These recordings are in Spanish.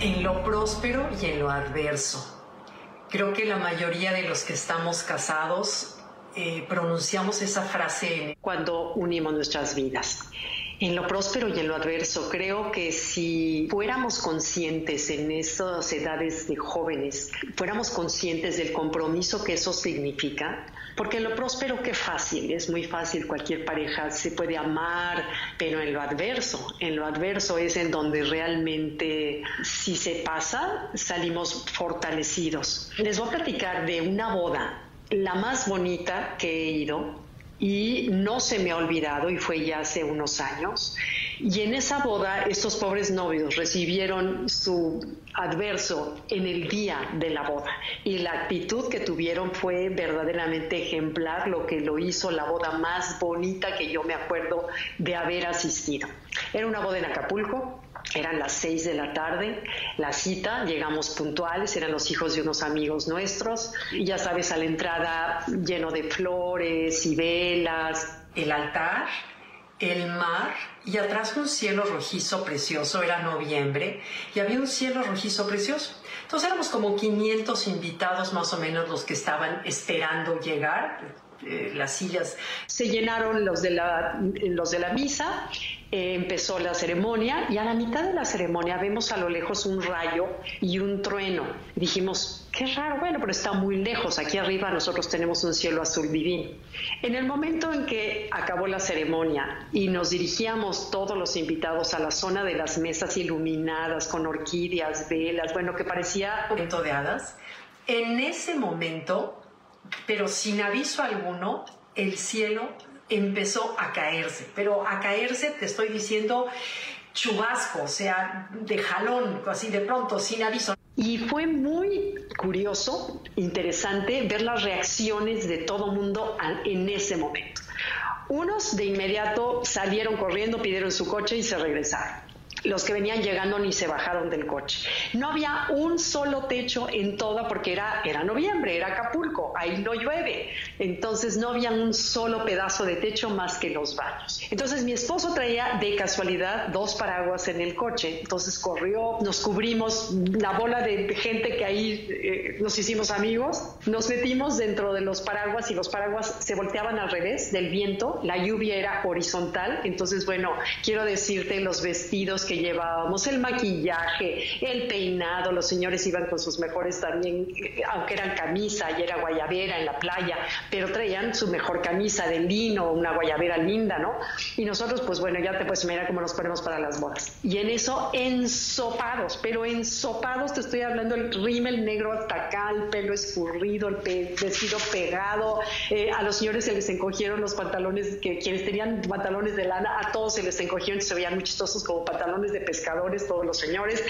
en lo próspero y en lo adverso. Creo que la mayoría de los que estamos casados eh, pronunciamos esa frase cuando unimos nuestras vidas. En lo próspero y en lo adverso, creo que si fuéramos conscientes en esas edades de jóvenes, fuéramos conscientes del compromiso que eso significa, porque en lo próspero qué fácil, es muy fácil, cualquier pareja se puede amar, pero en lo adverso, en lo adverso es en donde realmente si se pasa, salimos fortalecidos. Les voy a platicar de una boda, la más bonita que he ido, y no se me ha olvidado y fue ya hace unos años. Y en esa boda estos pobres novios recibieron su adverso en el día de la boda y la actitud que tuvieron fue verdaderamente ejemplar, lo que lo hizo la boda más bonita que yo me acuerdo de haber asistido. Era una boda en Acapulco, eran las seis de la tarde, la cita, llegamos puntuales, eran los hijos de unos amigos nuestros, y ya sabes, a la entrada lleno de flores y velas. El altar, el mar y atrás un cielo rojizo precioso, era noviembre, y había un cielo rojizo precioso. Entonces éramos como 500 invitados más o menos los que estaban esperando llegar, eh, las sillas. Se llenaron los de la, los de la misa eh, empezó la ceremonia y a la mitad de la ceremonia vemos a lo lejos un rayo y un trueno. Dijimos, qué raro, bueno, pero está muy lejos. Aquí arriba nosotros tenemos un cielo azul divino. En el momento en que acabó la ceremonia y nos dirigíamos todos los invitados a la zona de las mesas iluminadas con orquídeas, velas, bueno, que parecía... Cuento de hadas. En ese momento, pero sin aviso alguno, el cielo empezó a caerse, pero a caerse te estoy diciendo chubasco, o sea, de jalón, así de pronto, sin aviso. Y fue muy curioso, interesante ver las reacciones de todo mundo en ese momento. Unos de inmediato salieron corriendo, pidieron su coche y se regresaron los que venían llegando ni se bajaron del coche. No había un solo techo en toda porque era, era noviembre, era Acapulco, ahí no llueve. Entonces no había un solo pedazo de techo más que los baños. Entonces mi esposo traía de casualidad dos paraguas en el coche. Entonces corrió, nos cubrimos la bola de gente que ahí eh, nos hicimos amigos, nos metimos dentro de los paraguas y los paraguas se volteaban al revés del viento, la lluvia era horizontal. Entonces, bueno, quiero decirte los vestidos que llevábamos, el maquillaje, el peinado, los señores iban con sus mejores también, aunque eran camisa y era guayabera en la playa, pero traían su mejor camisa de lino, una guayabera linda, ¿no? Y nosotros, pues bueno, ya te puedes mirar cómo nos ponemos para las bodas. Y en eso, ensopados, pero ensopados, te estoy hablando el rímel negro hasta acá, el pelo escurrido, el vestido pegado, eh, a los señores se les encogieron los pantalones, que quienes tenían pantalones de lana, a todos se les encogieron, se veían muy chistosos como pantalones de pescadores, todos los señores.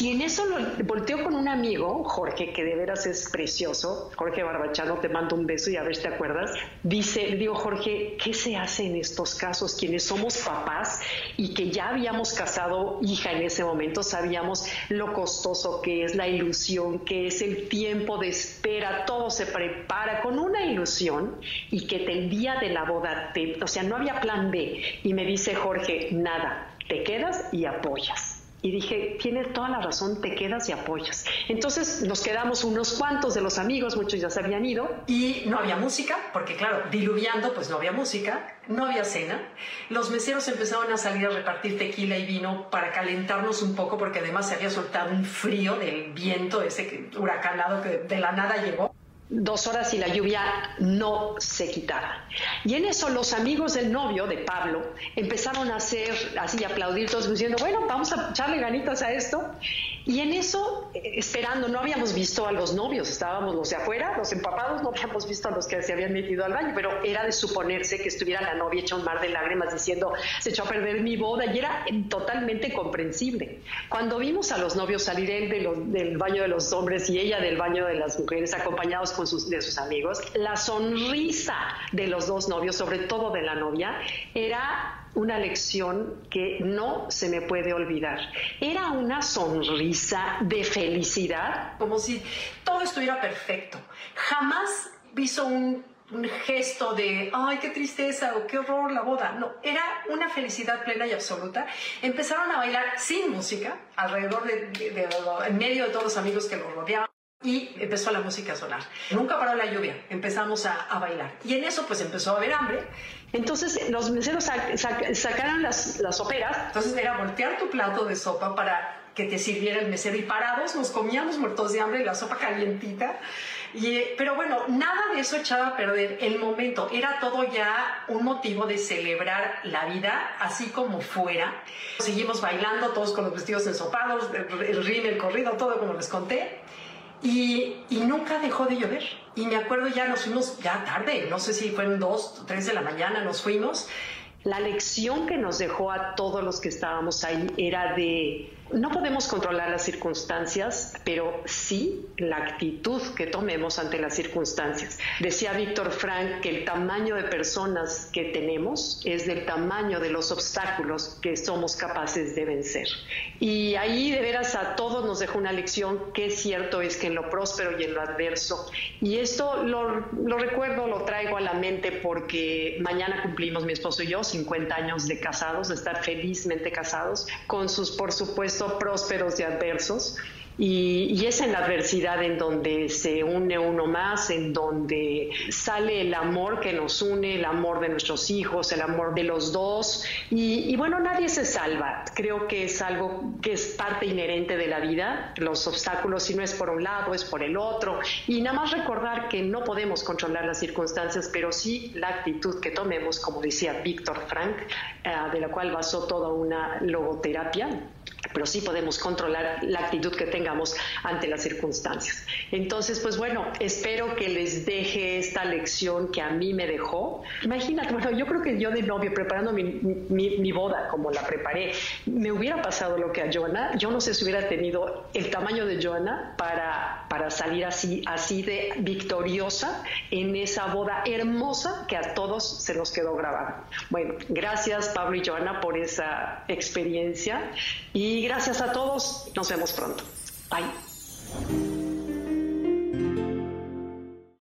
Y en eso lo volteó con un amigo, Jorge, que de veras es precioso, Jorge Barbachano, te mando un beso y a ver si te acuerdas. Dice, digo, Jorge, ¿qué se hace en estos casos? Quienes somos papás y que ya habíamos casado hija en ese momento, sabíamos lo costoso que es la ilusión, que es el tiempo de espera, todo se prepara con una ilusión y que el día de la boda, te, o sea, no había plan B. Y me dice Jorge, nada, te quedas y apoyas. Y dije, tienes toda la razón, te quedas y apoyas. Entonces nos quedamos unos cuantos de los amigos, muchos ya se habían ido. Y no había música, porque claro, diluviando, pues no había música, no había cena. Los meseros empezaron a salir a repartir tequila y vino para calentarnos un poco, porque además se había soltado un frío del viento, ese huracanado que de la nada llegó dos horas y la lluvia no se quitaba. Y en eso los amigos del novio, de Pablo, empezaron a hacer así, aplaudir todos diciendo, bueno, vamos a echarle ganitas a esto. Y en eso, eh, esperando, no habíamos visto a los novios, estábamos los de afuera, los empapados, no habíamos visto a los que se habían metido al baño, pero era de suponerse que estuviera la novia hecha un mar de lágrimas diciendo, se echó a perder mi boda, y era totalmente comprensible. Cuando vimos a los novios salir él del baño de los hombres y ella del baño de las mujeres, acompañados de sus amigos, la sonrisa de los dos novios, sobre todo de la novia, era una lección que no se me puede olvidar. Era una sonrisa de felicidad. Como si todo estuviera perfecto. Jamás hizo un un gesto de, ay, qué tristeza o qué horror la boda. No, era una felicidad plena y absoluta. Empezaron a bailar sin música, alrededor de, en medio de todos los amigos que lo rodeaban. Y empezó la música a sonar. Nunca paró la lluvia, empezamos a, a bailar. Y en eso pues empezó a haber hambre. Entonces los meseros sacaron las, las soperas. Entonces era voltear tu plato de sopa para que te sirviera el mesero y parados nos comíamos muertos de hambre la sopa calientita. Y, pero bueno, nada de eso echaba a perder el momento. Era todo ya un motivo de celebrar la vida, así como fuera. Seguimos bailando, todos con los vestidos ensopados, el el corrido, todo como les conté. Y, y, nunca dejó de llover. Y me acuerdo ya nos fuimos ya tarde, no sé si fueron dos, tres de la mañana, nos fuimos. La lección que nos dejó a todos los que estábamos ahí era de no podemos controlar las circunstancias, pero sí la actitud que tomemos ante las circunstancias. Decía Víctor Frank que el tamaño de personas que tenemos es del tamaño de los obstáculos que somos capaces de vencer. Y ahí de veras a todos nos dejó una lección que es cierto es que en lo próspero y en lo adverso. Y esto lo, recuerdo, lo traigo a la mente porque mañana cumplimos mi esposo y yo 50 años de casados, de estar felizmente casados, con sus, por supuesto, prósperos y adversos. Y, es en la adversidad en donde se une uno más, en donde sale el amor que nos une, el amor de nuestros hijos, el amor de los dos. Y, bueno, nadie se salva. Creo que es algo que es parte inherente de la vida. Los obstáculos, si no es por un lado, es por el otro. Y nada más recordar que no podemos controlar las circunstancias, pero sí la actitud que tomemos, como decía Víctor Frank, eh, de la cual basó toda una logoterapia pero sí podemos controlar la actitud que tengamos ante las circunstancias. Entonces, pues bueno, espero que les deje esta lección que a mí me dejó. Imagínate, bueno, yo creo que yo de novio preparando mi, mi, boda como la preparé, me hubiera pasado lo que a Joana, yo no sé si hubiera tenido el tamaño de Joana para, para salir así, así de victoriosa en esa boda hermosa que a todos se nos quedó grabada. Bueno, gracias Pablo y Joana por esa experiencia y gracias a todos. Nos vemos pronto. Bye.